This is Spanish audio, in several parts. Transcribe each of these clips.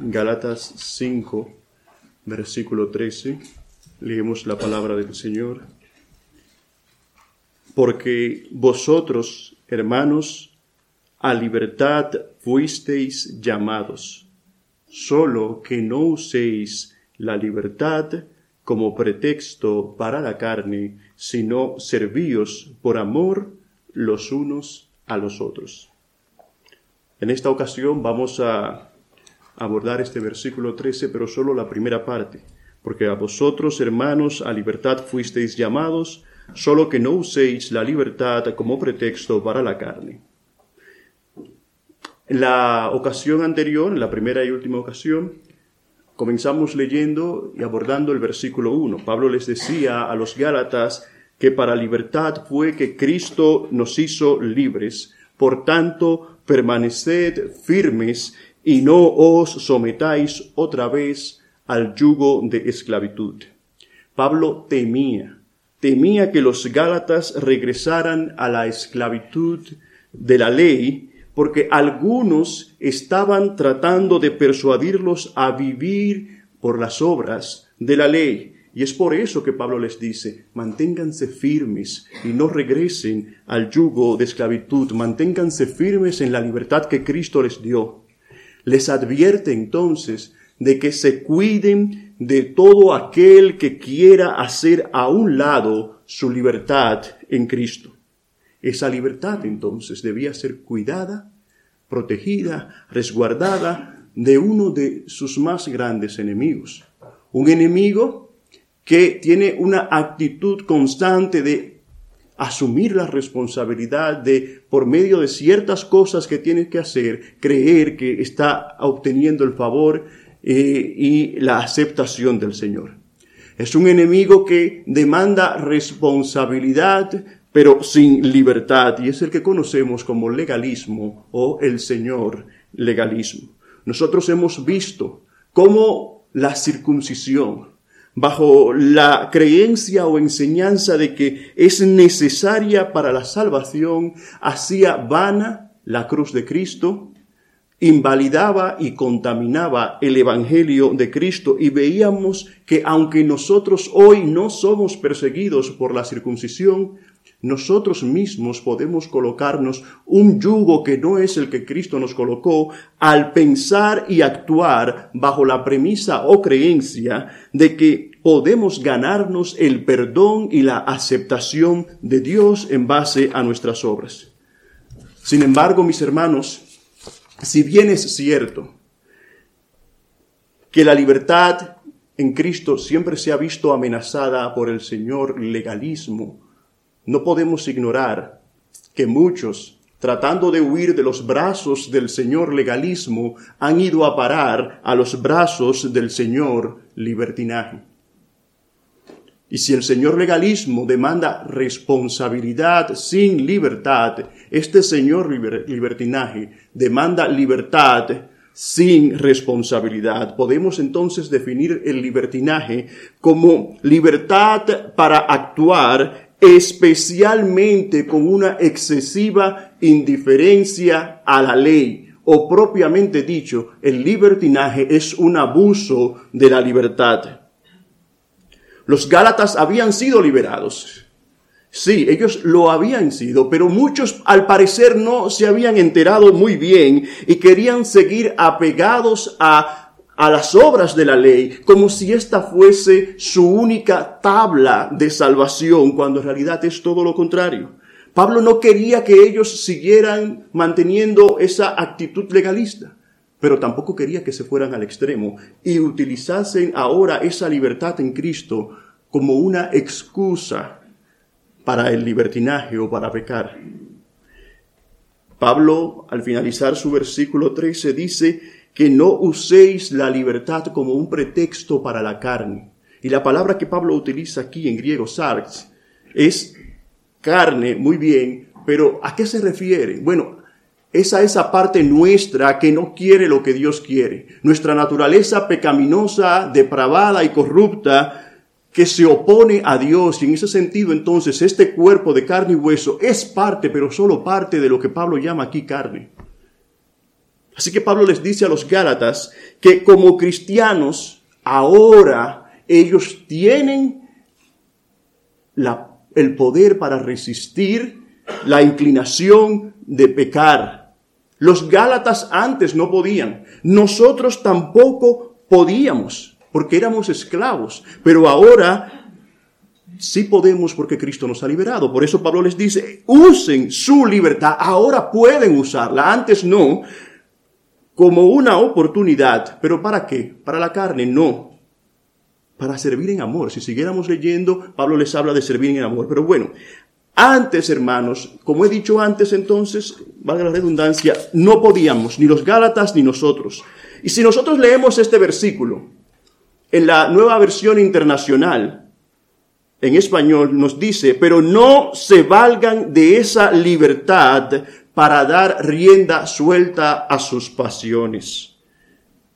Gálatas 5, versículo 13, leemos la palabra del Señor. Porque vosotros, hermanos, a libertad fuisteis llamados, solo que no uséis la libertad como pretexto para la carne, sino servíos por amor los unos a los otros. En esta ocasión vamos a abordar este versículo 13, pero solo la primera parte, porque a vosotros, hermanos, a libertad fuisteis llamados, solo que no uséis la libertad como pretexto para la carne. En la ocasión anterior, en la primera y última ocasión, comenzamos leyendo y abordando el versículo 1. Pablo les decía a los Gálatas que para libertad fue que Cristo nos hizo libres, por tanto, permaneced firmes y no os sometáis otra vez al yugo de esclavitud. Pablo temía, temía que los Gálatas regresaran a la esclavitud de la ley, porque algunos estaban tratando de persuadirlos a vivir por las obras de la ley. Y es por eso que Pablo les dice, manténganse firmes y no regresen al yugo de esclavitud, manténganse firmes en la libertad que Cristo les dio les advierte entonces de que se cuiden de todo aquel que quiera hacer a un lado su libertad en Cristo. Esa libertad entonces debía ser cuidada, protegida, resguardada de uno de sus más grandes enemigos. Un enemigo que tiene una actitud constante de asumir la responsabilidad de, por medio de ciertas cosas que tiene que hacer, creer que está obteniendo el favor eh, y la aceptación del Señor. Es un enemigo que demanda responsabilidad, pero sin libertad, y es el que conocemos como legalismo o el Señor legalismo. Nosotros hemos visto cómo la circuncisión, bajo la creencia o enseñanza de que es necesaria para la salvación, hacía vana la cruz de Cristo, invalidaba y contaminaba el Evangelio de Cristo y veíamos que aunque nosotros hoy no somos perseguidos por la circuncisión, nosotros mismos podemos colocarnos un yugo que no es el que Cristo nos colocó al pensar y actuar bajo la premisa o creencia de que podemos ganarnos el perdón y la aceptación de Dios en base a nuestras obras. Sin embargo, mis hermanos, si bien es cierto que la libertad en Cristo siempre se ha visto amenazada por el Señor legalismo, no podemos ignorar que muchos, tratando de huir de los brazos del Señor legalismo, han ido a parar a los brazos del Señor libertinaje. Y si el Señor legalismo demanda responsabilidad sin libertad, este Señor libertinaje demanda libertad sin responsabilidad. Podemos entonces definir el libertinaje como libertad para actuar especialmente con una excesiva indiferencia a la ley, o propiamente dicho, el libertinaje es un abuso de la libertad. Los Gálatas habían sido liberados. Sí, ellos lo habían sido, pero muchos al parecer no se habían enterado muy bien y querían seguir apegados a a las obras de la ley como si esta fuese su única tabla de salvación, cuando en realidad es todo lo contrario. Pablo no quería que ellos siguieran manteniendo esa actitud legalista, pero tampoco quería que se fueran al extremo y utilizasen ahora esa libertad en Cristo como una excusa para el libertinaje o para pecar. Pablo, al finalizar su versículo 13, dice, que no uséis la libertad como un pretexto para la carne. Y la palabra que Pablo utiliza aquí en griego, sarx, es carne, muy bien, pero ¿a qué se refiere? Bueno, es a esa parte nuestra que no quiere lo que Dios quiere. Nuestra naturaleza pecaminosa, depravada y corrupta que se opone a Dios. Y en ese sentido, entonces, este cuerpo de carne y hueso es parte, pero solo parte de lo que Pablo llama aquí carne. Así que Pablo les dice a los Gálatas que como cristianos ahora ellos tienen el poder para resistir la inclinación de pecar. Los Gálatas antes no podían, nosotros tampoco podíamos, porque éramos esclavos, pero ahora sí podemos porque Cristo nos ha liberado. Por eso Pablo les dice, usen su libertad, ahora pueden usarla, antes no, como una oportunidad, pero ¿para qué? Para la carne, no. Para servir en amor. Si siguiéramos leyendo, Pablo les habla de servir en amor. Pero bueno, antes, hermanos, como he dicho antes, entonces, valga la redundancia, no podíamos, ni los Gálatas ni nosotros. Y si nosotros leemos este versículo en la nueva versión internacional, en español, nos dice, pero no se valgan de esa libertad para dar rienda suelta a sus pasiones.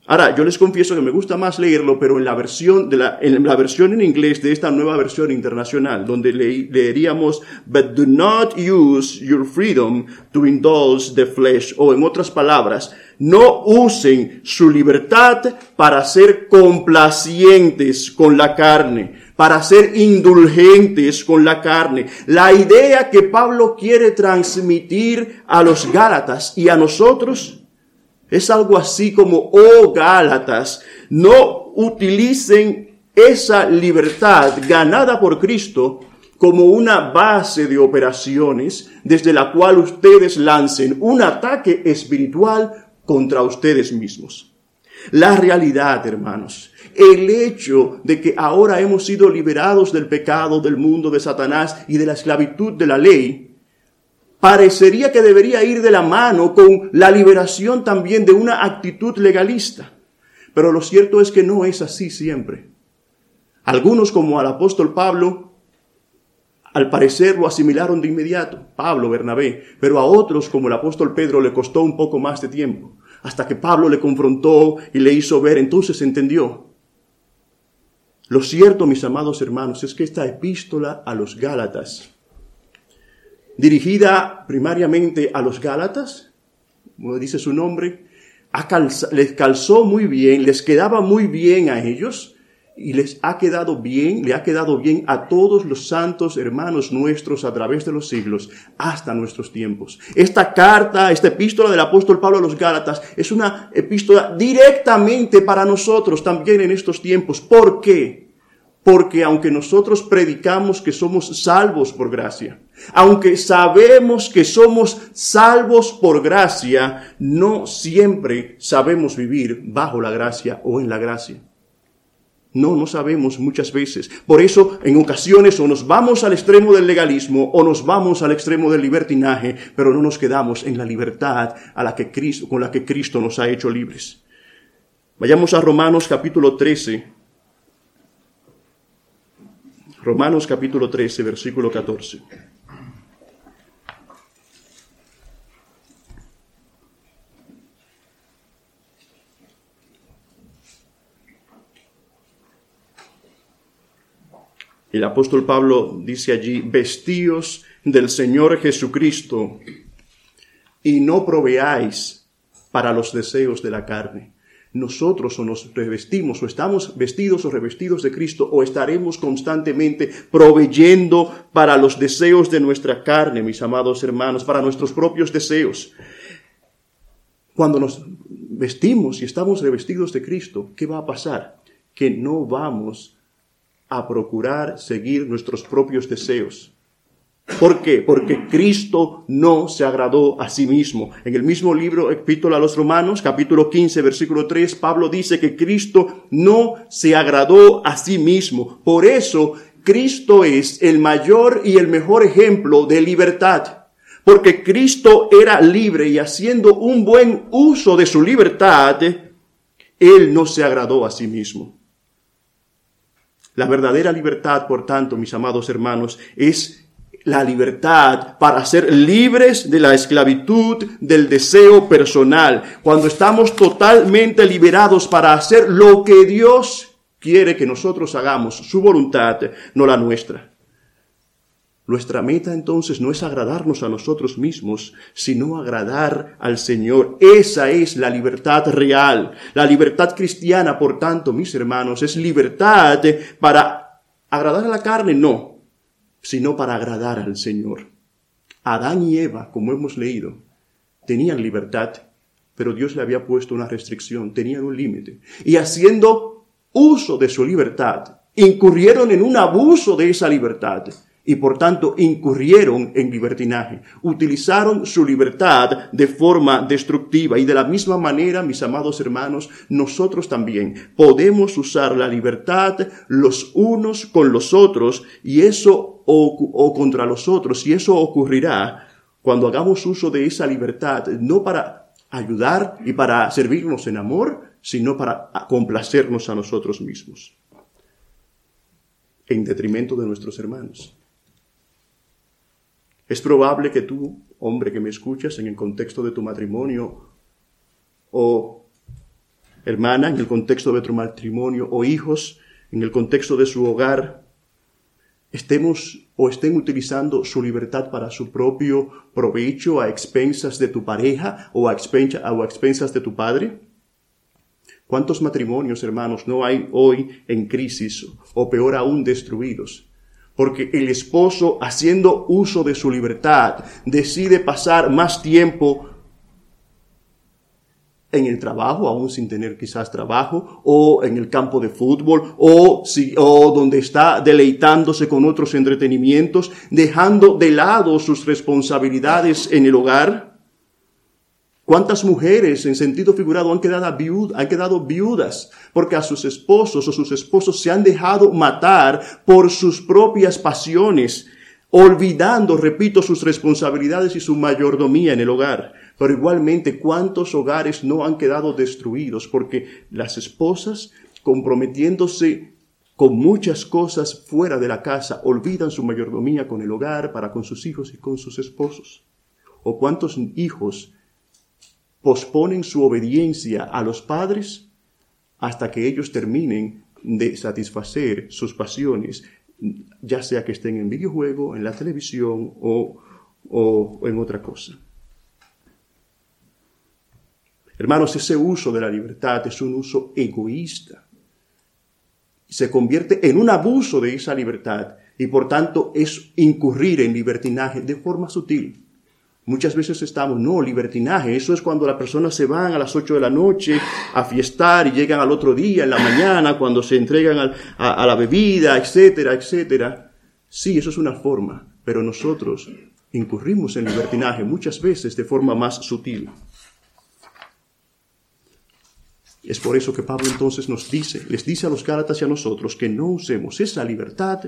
Ahora, yo les confieso que me gusta más leerlo, pero en la versión, de la, en la versión en inglés de esta nueva versión internacional, donde leeríamos, but do not use your freedom to indulge the flesh, o en otras palabras, no usen su libertad para ser complacientes con la carne, para ser indulgentes con la carne. La idea que Pablo quiere transmitir a los Gálatas y a nosotros es algo así como, oh Gálatas, no utilicen esa libertad ganada por Cristo como una base de operaciones desde la cual ustedes lancen un ataque espiritual contra ustedes mismos. La realidad, hermanos, el hecho de que ahora hemos sido liberados del pecado, del mundo, de Satanás y de la esclavitud de la ley, parecería que debería ir de la mano con la liberación también de una actitud legalista. Pero lo cierto es que no es así siempre. Algunos, como al apóstol Pablo, al parecer lo asimilaron de inmediato, Pablo, Bernabé, pero a otros, como el apóstol Pedro, le costó un poco más de tiempo, hasta que Pablo le confrontó y le hizo ver, entonces entendió. Lo cierto, mis amados hermanos, es que esta epístola a los Gálatas dirigida primariamente a los Gálatas, como dice su nombre, les calzó muy bien, les quedaba muy bien a ellos y les ha quedado bien, le ha quedado bien a todos los santos hermanos nuestros a través de los siglos hasta nuestros tiempos. Esta carta, esta epístola del apóstol Pablo a los Gálatas es una epístola directamente para nosotros también en estos tiempos. ¿Por qué? Porque aunque nosotros predicamos que somos salvos por gracia, aunque sabemos que somos salvos por gracia, no siempre sabemos vivir bajo la gracia o en la gracia. No, no sabemos muchas veces. Por eso, en ocasiones, o nos vamos al extremo del legalismo o nos vamos al extremo del libertinaje, pero no nos quedamos en la libertad a la que Cristo, con la que Cristo nos ha hecho libres. Vayamos a Romanos capítulo 13. Romanos capítulo 13, versículo 14. El apóstol Pablo dice allí, vestíos del Señor Jesucristo y no proveáis para los deseos de la carne. Nosotros o nos revestimos o estamos vestidos o revestidos de Cristo o estaremos constantemente proveyendo para los deseos de nuestra carne, mis amados hermanos, para nuestros propios deseos. Cuando nos vestimos y estamos revestidos de Cristo, ¿qué va a pasar? Que no vamos a procurar seguir nuestros propios deseos. ¿Por qué? Porque Cristo no se agradó a sí mismo. En el mismo libro, Epístola a los Romanos, capítulo 15, versículo 3, Pablo dice que Cristo no se agradó a sí mismo. Por eso, Cristo es el mayor y el mejor ejemplo de libertad. Porque Cristo era libre y haciendo un buen uso de su libertad, Él no se agradó a sí mismo. La verdadera libertad, por tanto, mis amados hermanos, es la libertad para ser libres de la esclavitud del deseo personal, cuando estamos totalmente liberados para hacer lo que Dios quiere que nosotros hagamos, su voluntad, no la nuestra. Nuestra meta entonces no es agradarnos a nosotros mismos, sino agradar al Señor. Esa es la libertad real. La libertad cristiana, por tanto, mis hermanos, es libertad para agradar a la carne, no, sino para agradar al Señor. Adán y Eva, como hemos leído, tenían libertad, pero Dios le había puesto una restricción, tenían un límite. Y haciendo uso de su libertad, incurrieron en un abuso de esa libertad y por tanto incurrieron en libertinaje, utilizaron su libertad de forma destructiva y de la misma manera, mis amados hermanos, nosotros también podemos usar la libertad los unos con los otros y eso o, contra los otros y eso ocurrirá cuando hagamos uso de esa libertad, no para ayudar y para servirnos en amor, sino para complacernos a nosotros mismos, en detrimento de nuestros hermanos. Es probable que tú, hombre que me escuchas en el contexto de tu matrimonio, o hermana en el contexto de tu matrimonio, o hijos en el contexto de su hogar, estemos o estén utilizando su libertad para su propio provecho a expensas de tu pareja o a, expensas de tu padre? ¿Cuántos matrimonios, hermanos, no hay hoy en crisis o peor aún destruidos? Porque el esposo, haciendo uso de su libertad, decide pasar más tiempo en el trabajo, aún sin tener quizás trabajo, o en el campo de fútbol, o, si, o donde está deleitándose con otros entretenimientos, dejando de lado sus responsabilidades en el hogar. ¿Cuántas mujeres en sentido figurado han quedado, viudas porque a sus esposos o sus esposos se han dejado matar por sus propias pasiones, olvidando, repito, sus responsabilidades y su mayordomía en el hogar? Pero igualmente, ¿cuántos hogares no han quedado destruidos porque las esposas, comprometiéndose con muchas cosas fuera de la casa, olvidan su mayordomía con el hogar para con sus hijos y con sus esposos? ¿O cuántos hijos posponen su obediencia a los padres hasta que ellos terminen de satisfacer sus pasiones, ya sea que estén en videojuego, en la televisión o, en otra cosa. Hermanos, ese uso de la libertad es un uso egoísta. Se convierte en un abuso de esa libertad y por tanto es incurrir en libertinaje de forma sutil. Muchas veces estamos, no, libertinaje, eso es cuando las personas se van a las 8 de la noche a fiestar y llegan al otro día, en la mañana, cuando se entregan a, la bebida, etcétera, etcétera. Sí, eso es una forma, pero nosotros incurrimos en libertinaje muchas veces de forma más sutil. Es por eso que Pablo entonces nos dice, les dice a los Gálatas y a nosotros que no usemos esa libertad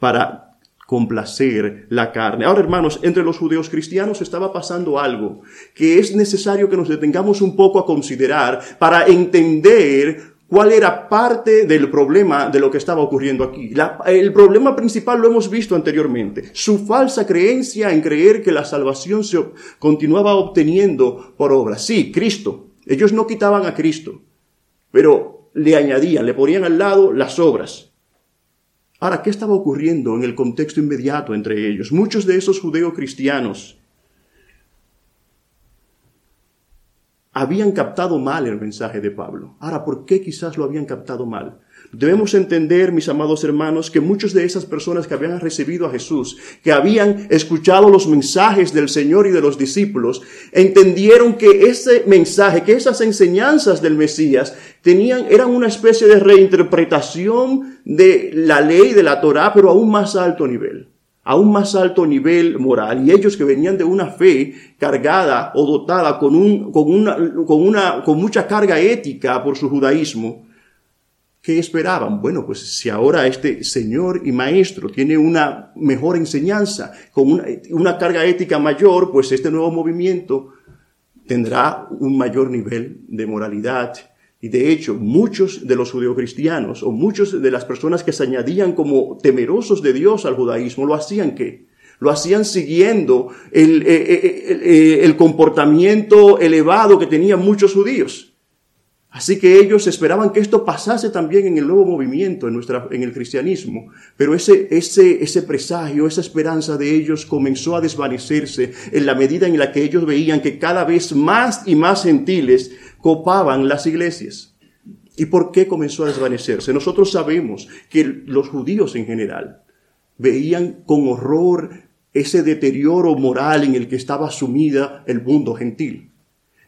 para complacer la carne. Ahora, hermanos, entre los judíos cristianos estaba pasando algo que es necesario que nos detengamos un poco a considerar para entender cuál era parte del problema de lo que estaba ocurriendo aquí. el problema principal lo hemos visto anteriormente, su falsa creencia en creer que la salvación se continuaba obteniendo por obras. Sí, Cristo. Ellos no quitaban a Cristo, pero le añadían, le ponían al lado las obras. Ahora, ¿qué estaba ocurriendo en el contexto inmediato entre ellos? Muchos de esos judeocristianos habían captado mal el mensaje de Pablo. Ahora, ¿por qué quizás lo habían captado mal? Debemos entender, mis amados hermanos, que muchas de esas personas que habían recibido a Jesús, que habían escuchado los mensajes del Señor y de los discípulos, entendieron que ese mensaje, que esas enseñanzas del Mesías tenían, eran una especie de reinterpretación de la ley de la Torá, pero a un más alto nivel a un más alto nivel moral. Y ellos que venían de una fe cargada o dotada con, un, con, una, con, una, con mucha carga ética por su judaísmo, ¿Qué esperaban? Bueno, pues si ahora este señor y maestro tiene una mejor enseñanza, con una, carga ética mayor, pues este nuevo movimiento tendrá un mayor nivel de moralidad. Y de hecho, muchos de los judeocristianos o muchos de las personas que se añadían como temerosos de Dios al judaísmo, lo hacían qué? Lo hacían siguiendo eh, eh, eh, el comportamiento elevado que tenían muchos judíos. Así que ellos esperaban que esto pasase también en el nuevo movimiento, en, nuestra, en el cristianismo. Pero ese, ese, ese presagio, esa esperanza de ellos comenzó a desvanecerse en la medida en la que ellos veían que cada vez más y más gentiles copaban las iglesias. ¿Y por qué comenzó a desvanecerse? Nosotros sabemos que los judíos en general veían con horror ese deterioro moral en el que estaba sumida el mundo gentil.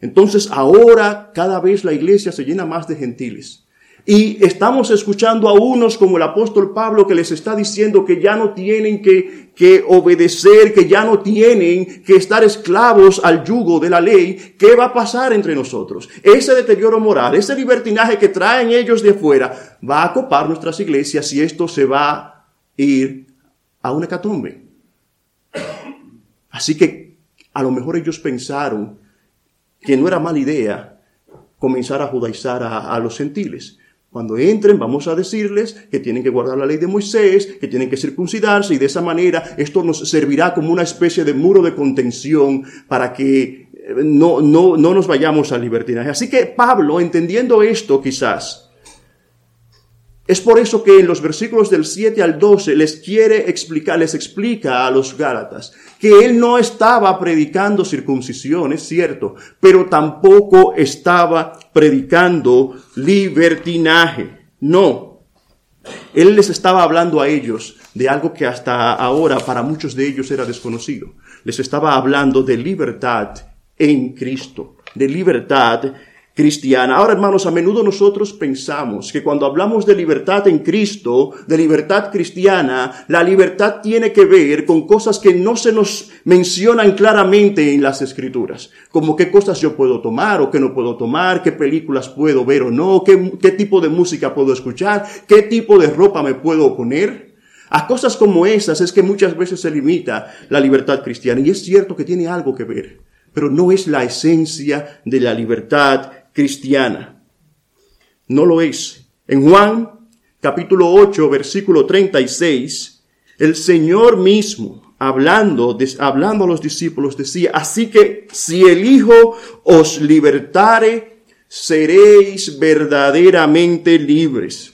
Entonces ahora cada vez la iglesia se llena más de gentiles. Y estamos escuchando a unos como el apóstol Pablo que les está diciendo que ya no tienen que, que, obedecer, que ya no tienen que estar esclavos al yugo de la ley. ¿Qué va a pasar entre nosotros? Ese deterioro moral, ese libertinaje que traen ellos de afuera, va a copar nuestras iglesias y esto se va a ir a una hecatombe. Así que a lo mejor ellos pensaron que no era mala idea comenzar a judaizar a, los gentiles. Cuando entren, vamos a decirles que tienen que guardar la ley de Moisés, que tienen que circuncidarse y de esa manera esto nos servirá como una especie de muro de contención para que eh, no, no, no nos vayamos al libertinaje. Así que Pablo, entendiendo esto quizás, es por eso que en los versículos del 7 al 12 les quiere explicar, les explica a los Gálatas que él no estaba predicando circuncisión, es cierto, pero tampoco estaba predicando libertinaje. No. Él les estaba hablando a ellos de algo que hasta ahora para muchos de ellos era desconocido. Les estaba hablando de libertad en Cristo, de libertad cristiana. Ahora, hermanos, a menudo nosotros pensamos que cuando hablamos de libertad en Cristo, de libertad cristiana, la libertad tiene que ver con cosas que no se nos mencionan claramente en las escrituras, como qué cosas yo puedo tomar o qué no puedo tomar, qué películas puedo ver o no, qué, tipo de música puedo escuchar, qué tipo de ropa me puedo poner. A cosas como esas es que muchas veces se limita la libertad cristiana y es cierto que tiene algo que ver, pero no es la esencia de la libertad cristiana. No lo es. En Juan capítulo 8, versículo 36, el Señor mismo, hablando, hablando a los discípulos, decía, así que si el Hijo os libertare, seréis verdaderamente libres.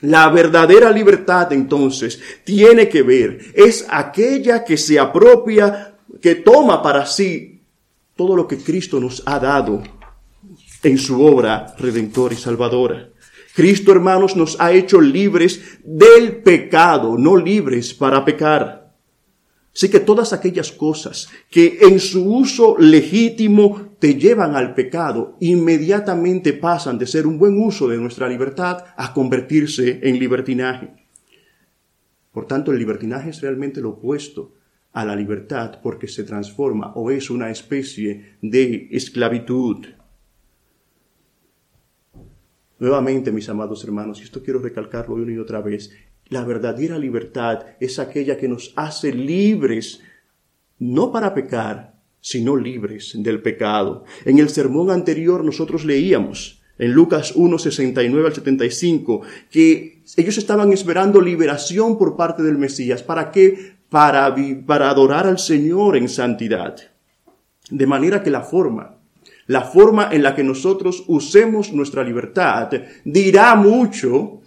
La verdadera libertad entonces tiene que ver, es aquella que se apropia, que toma para sí todo lo que Cristo nos ha dado en su obra redentora y salvadora. Cristo, hermanos, nos ha hecho libres del pecado, no libres para pecar. Así que todas aquellas cosas que en su uso legítimo te llevan al pecado, inmediatamente pasan de ser un buen uso de nuestra libertad a convertirse en libertinaje. Por tanto, el libertinaje es realmente lo opuesto a la libertad porque se transforma o es una especie de esclavitud. Nuevamente, mis amados hermanos, y esto quiero recalcarlo una y otra vez, la verdadera libertad es aquella que nos hace libres, no para pecar, sino libres del pecado. En el sermón anterior nosotros leíamos en Lucas 1, 69 al 75, que ellos estaban esperando liberación por parte del Mesías. ¿Para qué? Para, para adorar al Señor en santidad. De manera que la forma la forma en la que nosotros usemos nuestra libertad dirá mucho,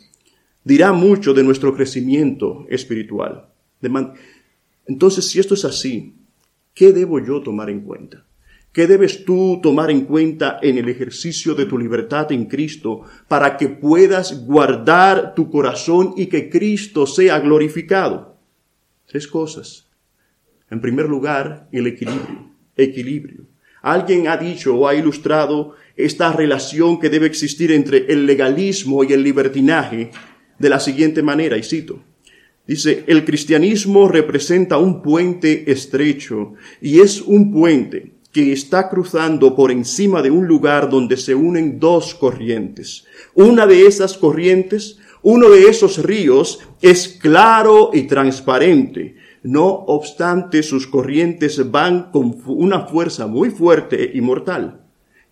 dirá mucho de nuestro crecimiento espiritual. Entonces, si esto es así, ¿qué debo yo tomar en cuenta? ¿Qué debes tú tomar en cuenta en el ejercicio de tu libertad en Cristo para que puedas guardar tu corazón y que Cristo sea glorificado? Tres cosas. En primer lugar, el equilibrio. Equilibrio. Alguien ha dicho o ha ilustrado esta relación que debe existir entre el legalismo y el libertinaje de la siguiente manera, y cito. Dice, el cristianismo representa un puente estrecho y es un puente que está cruzando por encima de un lugar donde se unen dos corrientes. Una de esas corrientes, uno de esos ríos es claro y transparente no obstante, sus corrientes van con una fuerza muy fuerte y mortal.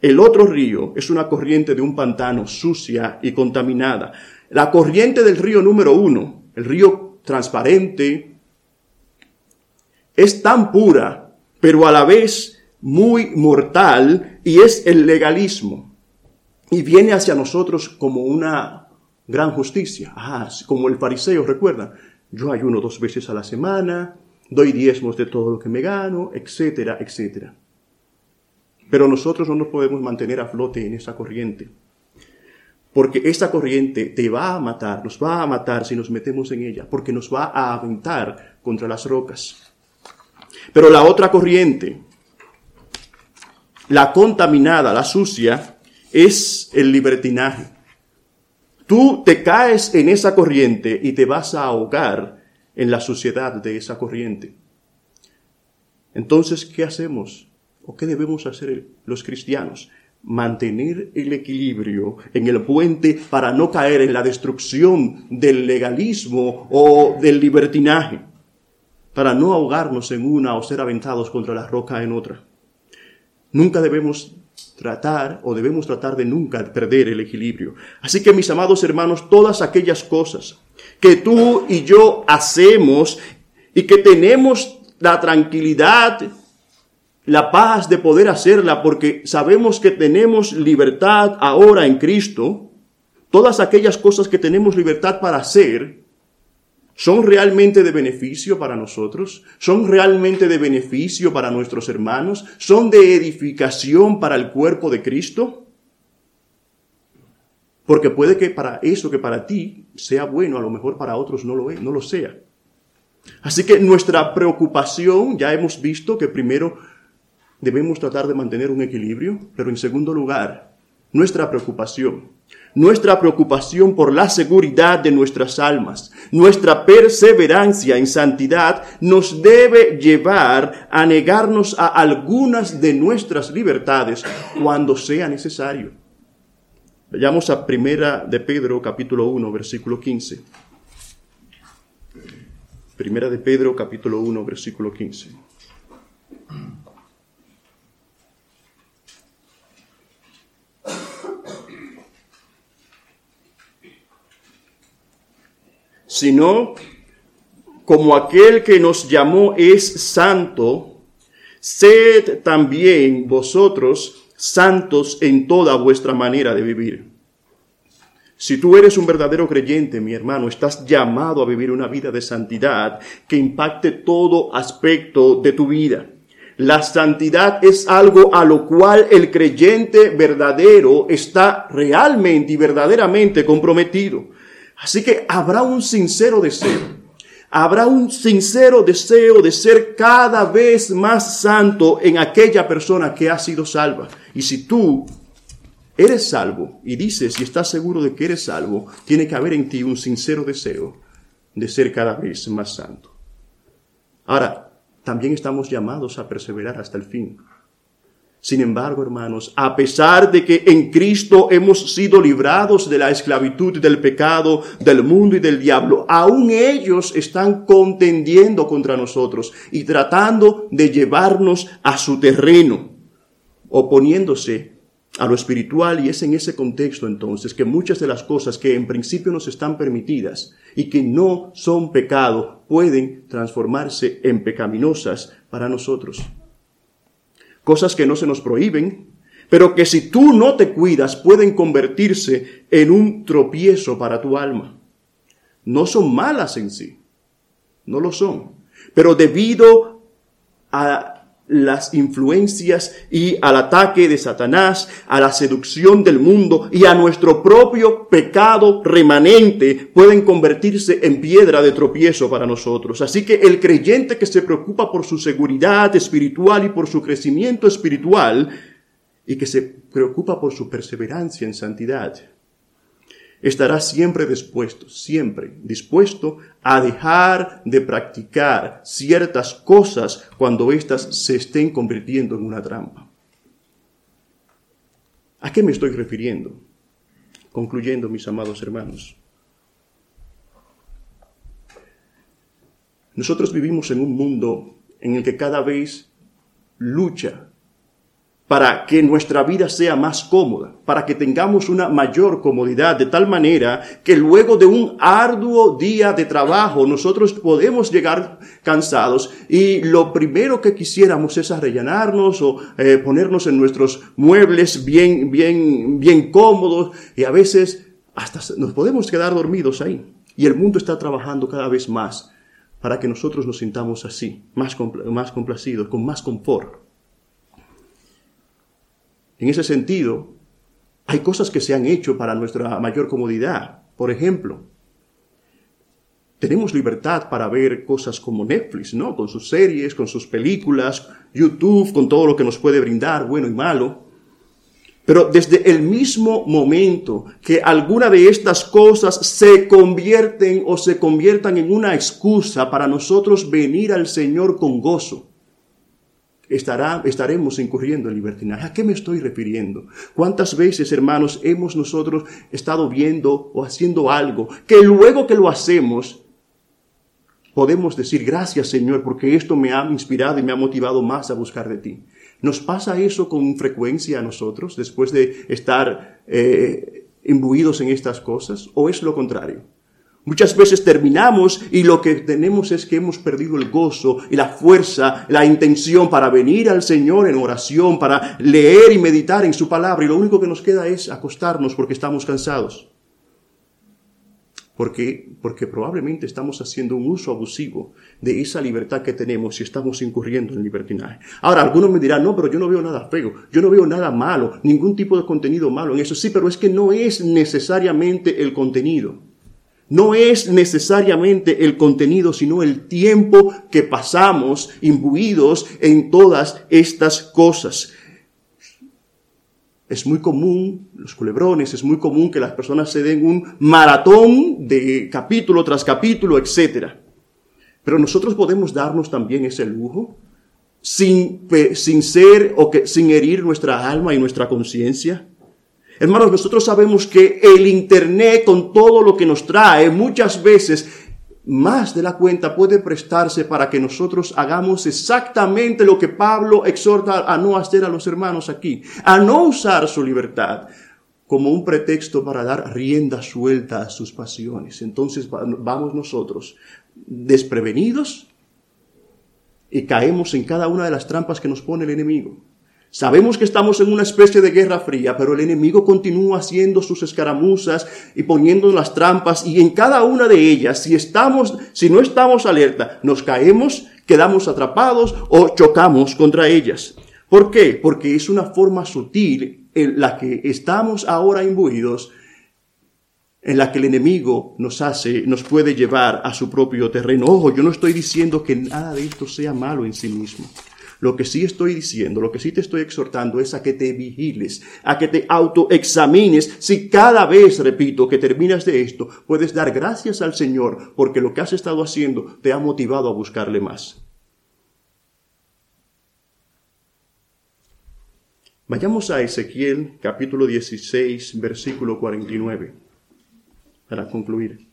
El otro río es una corriente de un pantano sucia y contaminada. La corriente del río número uno, el río transparente, es tan pura, pero a la vez muy mortal, y es el legalismo. y viene hacia nosotros como una gran justicia. Ah, como el fariseo, recuerda, yo ayuno dos veces a la semana, doy diezmos de todo lo que me gano, etcétera, etcétera. Pero nosotros no nos podemos mantener a flote en esa corriente. Porque esa corriente te va a matar, nos va a matar si nos metemos en ella, porque nos va a aventar contra las rocas. Pero la otra corriente, la contaminada, la sucia, es el libertinaje. Tú te caes en esa corriente y te vas a ahogar en la suciedad de esa corriente. Entonces, ¿qué hacemos? ¿O qué debemos hacer los cristianos? Mantener el equilibrio en el puente para no caer en la destrucción del legalismo o del libertinaje, para no ahogarnos en una o ser aventados contra la roca en otra. Nunca debemos tratar o debemos tratar de nunca perder el equilibrio. Así que mis amados hermanos, todas aquellas cosas que tú y yo hacemos y que tenemos la tranquilidad, la paz de poder hacerla porque sabemos que tenemos libertad ahora en Cristo, todas aquellas cosas que tenemos libertad para hacer, ¿Son realmente de beneficio para nosotros? ¿Son realmente de beneficio para nuestros hermanos? ¿Son de edificación para el cuerpo de Cristo? Porque puede que para eso que para ti sea bueno, a lo mejor para otros no lo, no lo sea. Así que nuestra preocupación, ya hemos visto que primero debemos tratar de mantener un equilibrio, pero en segundo lugar, nuestra preocupación nuestra preocupación por la seguridad de nuestras almas, nuestra perseverancia en santidad nos debe llevar a negarnos a algunas de nuestras libertades cuando sea necesario. Vayamos a Primera de Pedro capítulo 1 versículo 15. Primera de Pedro capítulo 1 versículo 15. Sino como aquel que nos llamó es santo, sed también vosotros santos en toda vuestra manera de vivir. Si tú eres un verdadero creyente, mi hermano, estás llamado a vivir una vida de santidad que impacte todo aspecto de tu vida. La santidad es algo a lo cual el creyente verdadero está realmente y verdaderamente comprometido. Así que habrá un sincero deseo. Habrá un sincero deseo de ser cada vez más santo en aquella persona que ha sido salva. Y si tú eres salvo y dices y estás seguro de que eres salvo, tiene que haber en ti un sincero deseo de ser cada vez más santo. Ahora, también estamos llamados a perseverar hasta el fin. Sin embargo, hermanos, a pesar de que en Cristo hemos sido librados de la esclavitud del pecado, del mundo y del diablo, aún ellos están contendiendo contra nosotros y tratando de llevarnos a su terreno, oponiéndose a lo espiritual. Y es en ese contexto entonces que muchas de las cosas que en principio nos están permitidas y que no son pecado pueden transformarse en pecaminosas para nosotros cosas que no se nos prohíben, pero que si tú no te cuidas pueden convertirse en un tropiezo para tu alma. No son malas en sí, no lo son, pero debido a las influencias y al ataque de Satanás, a la seducción del mundo y a nuestro propio pecado remanente pueden convertirse en piedra de tropiezo para nosotros. Así que el creyente que se preocupa por su seguridad espiritual y por su crecimiento espiritual y que se preocupa por su perseverancia en santidad, estará siempre dispuesto, siempre dispuesto a dejar de practicar ciertas cosas cuando éstas se estén convirtiendo en una trampa. ¿A qué me estoy refiriendo? Concluyendo, mis amados hermanos. Nosotros vivimos en un mundo en el que cada vez lucha para que nuestra vida sea más cómoda, para que tengamos una mayor comodidad, de tal manera que luego de un arduo día de trabajo nosotros podemos llegar cansados y lo primero que quisiéramos es arrellanarnos o eh, ponernos en nuestros muebles bien, bien, bien cómodos y a veces hasta nos podemos quedar dormidos ahí. Y el mundo está trabajando cada vez más para que nosotros nos sintamos así, más, más complacidos, con más confort. En ese sentido, hay cosas que se han hecho para nuestra mayor comodidad. Por ejemplo, tenemos libertad para ver cosas como Netflix, ¿no? Con sus series, con sus películas, YouTube, con todo lo que nos puede brindar, bueno y malo. Pero desde el mismo momento que alguna de estas cosas se convierten o se conviertan en una excusa para nosotros venir al Señor con gozo, estará, estaremos incurriendo en libertinaje. ¿A qué me estoy refiriendo? ¿Cuántas veces, hermanos, hemos nosotros estado viendo o haciendo algo que luego que lo hacemos, podemos decir gracias, Señor, porque esto me ha inspirado y me ha motivado más a buscar de ti? ¿Nos pasa eso con frecuencia a nosotros después de estar eh, imbuidos en estas cosas? ¿O es lo contrario? Muchas veces terminamos y lo que tenemos es que hemos perdido el gozo y la fuerza, la intención para venir al Señor en oración, para leer y meditar en su palabra y lo único que nos queda es acostarnos porque estamos cansados. Porque, porque probablemente estamos haciendo un uso abusivo de esa libertad que tenemos y estamos incurriendo en libertinaje. Ahora, algunos me dirán, no, pero yo no veo nada feo, yo no veo nada malo, ningún tipo de contenido malo en eso. Sí, pero es que no es necesariamente el contenido. No es necesariamente el contenido, sino el tiempo que pasamos imbuidos en todas estas cosas. Es muy común, los culebrones, es muy común que las personas se den un maratón de capítulo tras capítulo, etc. Pero nosotros podemos darnos también ese lujo sin, sin ser o que, sin herir nuestra alma y nuestra conciencia. Hermanos, nosotros sabemos que el Internet con todo lo que nos trae muchas veces más de la cuenta puede prestarse para que nosotros hagamos exactamente lo que Pablo exhorta a no hacer a los hermanos aquí, a no usar su libertad como un pretexto para dar rienda suelta a sus pasiones. Entonces vamos nosotros desprevenidos y caemos en cada una de las trampas que nos pone el enemigo. Sabemos que estamos en una especie de guerra fría, pero el enemigo continúa haciendo sus escaramuzas y poniendo las trampas y en cada una de ellas, si estamos, si no estamos alerta, nos caemos, quedamos atrapados o chocamos contra ellas. ¿Por qué? Porque es una forma sutil en la que estamos ahora imbuidos, en la que el enemigo nos hace, nos puede llevar a su propio terreno. Ojo, yo no estoy diciendo que nada de esto sea malo en sí mismo. Lo que sí estoy diciendo, lo que sí te estoy exhortando es a que te vigiles, a que te autoexamines si cada vez, repito, que terminas de esto, puedes dar gracias al Señor porque lo que has estado haciendo te ha motivado a buscarle más. Vayamos a Ezequiel capítulo 16, versículo 49, para concluir.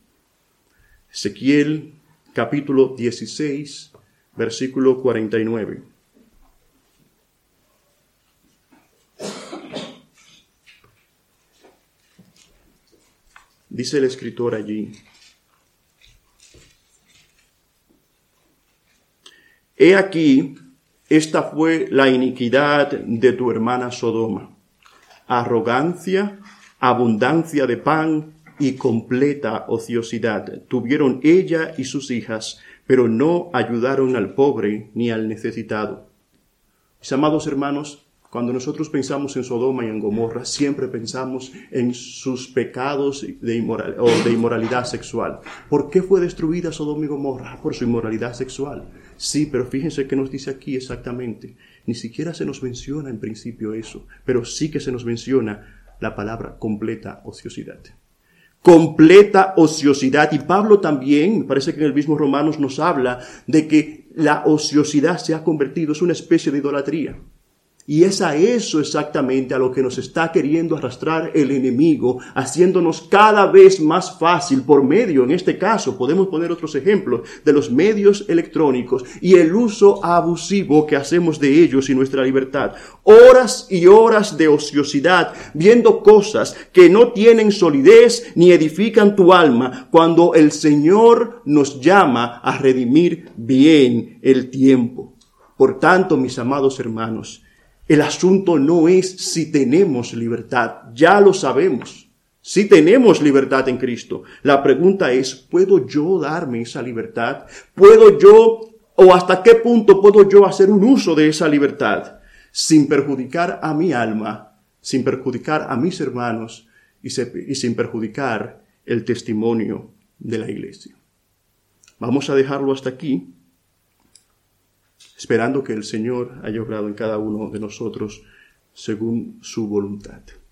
Ezequiel capítulo 16, versículo 49. Dice el escritor allí, He aquí, esta fue la iniquidad de tu hermana Sodoma, arrogancia, abundancia de pan y completa ociosidad. Tuvieron ella y sus hijas, pero no ayudaron al pobre ni al necesitado. Mis amados hermanos, cuando nosotros pensamos en Sodoma y en Gomorra, siempre pensamos en sus pecados de, inmoral, o de inmoralidad sexual. ¿Por qué fue destruida Sodoma y Gomorra? Por su inmoralidad sexual. Sí, pero fíjense que nos dice aquí exactamente. Ni siquiera se nos menciona en principio eso, pero sí que se nos menciona la palabra completa ociosidad completa ociosidad. Y Pablo también, me parece que en el mismo Romanos nos habla de que la ociosidad se ha convertido, es una especie de idolatría. Y es a eso exactamente a lo que nos está queriendo arrastrar el enemigo, haciéndonos cada vez más fácil por medio, en este caso, podemos poner otros ejemplos, de los medios electrónicos y el uso abusivo que hacemos de ellos y nuestra libertad. Horas y horas de ociosidad, viendo cosas que no tienen solidez ni edifican tu alma, cuando el Señor nos llama a redimir bien el tiempo. Por tanto, mis amados hermanos, el asunto no es si tenemos libertad, ya lo sabemos. Si tenemos libertad en Cristo, la pregunta es, ¿puedo yo darme esa libertad? ¿Puedo yo o hasta qué punto puedo yo hacer un uso de esa libertad sin perjudicar a mi alma, sin perjudicar a mis hermanos y, sin perjudicar el testimonio de la iglesia? Vamos a dejarlo hasta aquí esperando que el Señor haya obrado en cada uno de nosotros según su voluntad.